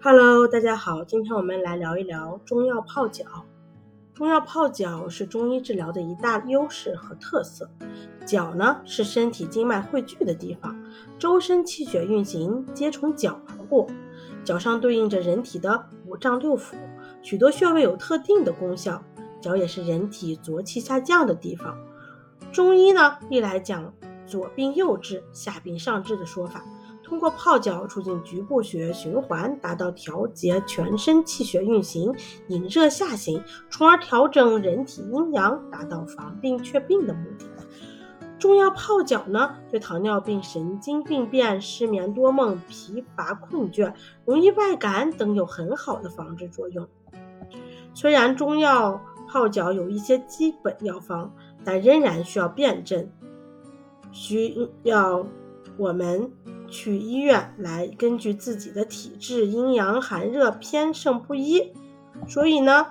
Hello，大家好，今天我们来聊一聊中药泡脚。中药泡脚是中医治疗的一大优势和特色。脚呢是身体经脉汇聚的地方，周身气血运行皆从脚而过。脚上对应着人体的五脏六腑，许多穴位有特定的功效。脚也是人体浊气下降的地方。中医呢历来讲左病右治，下病上治的说法。通过泡脚促进局部血液循环，达到调节全身气血运行、引热下行，从而调整人体阴阳，达到防病却病的目的。中药泡脚呢，对糖尿病、神经病变、失眠多梦、疲乏困倦、容易外感等有很好的防治作用。虽然中药泡脚有一些基本药方，但仍然需要辩证，需要我们。去医院来根据自己的体质、阴阳、寒热偏盛不一，所以呢，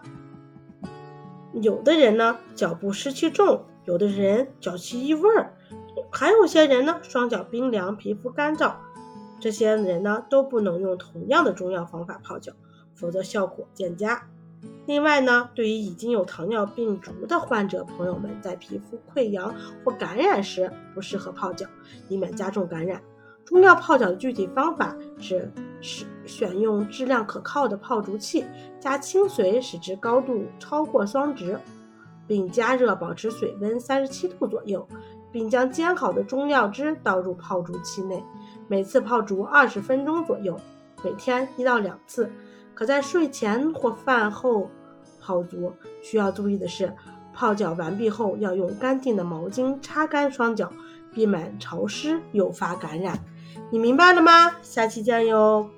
有的人呢脚部湿气重，有的人脚气异味儿，还有些人呢双脚冰凉、皮肤干燥，这些人呢都不能用同样的中药方法泡脚，否则效果渐佳。另外呢，对于已经有糖尿病足的患者朋友们，在皮肤溃疡或感染时不适合泡脚，以免加重感染。中药泡脚的具体方法是：是选用质量可靠的泡足器，加清水使之高度超过双值，并加热保持水温三十七度左右，并将煎好的中药汁倒入泡足器内，每次泡足二十分钟左右，每天一到两次，可在睡前或饭后泡足。需要注意的是，泡脚完毕后要用干净的毛巾擦干双脚，避免潮湿诱发感染。你明白了吗？下期见哟。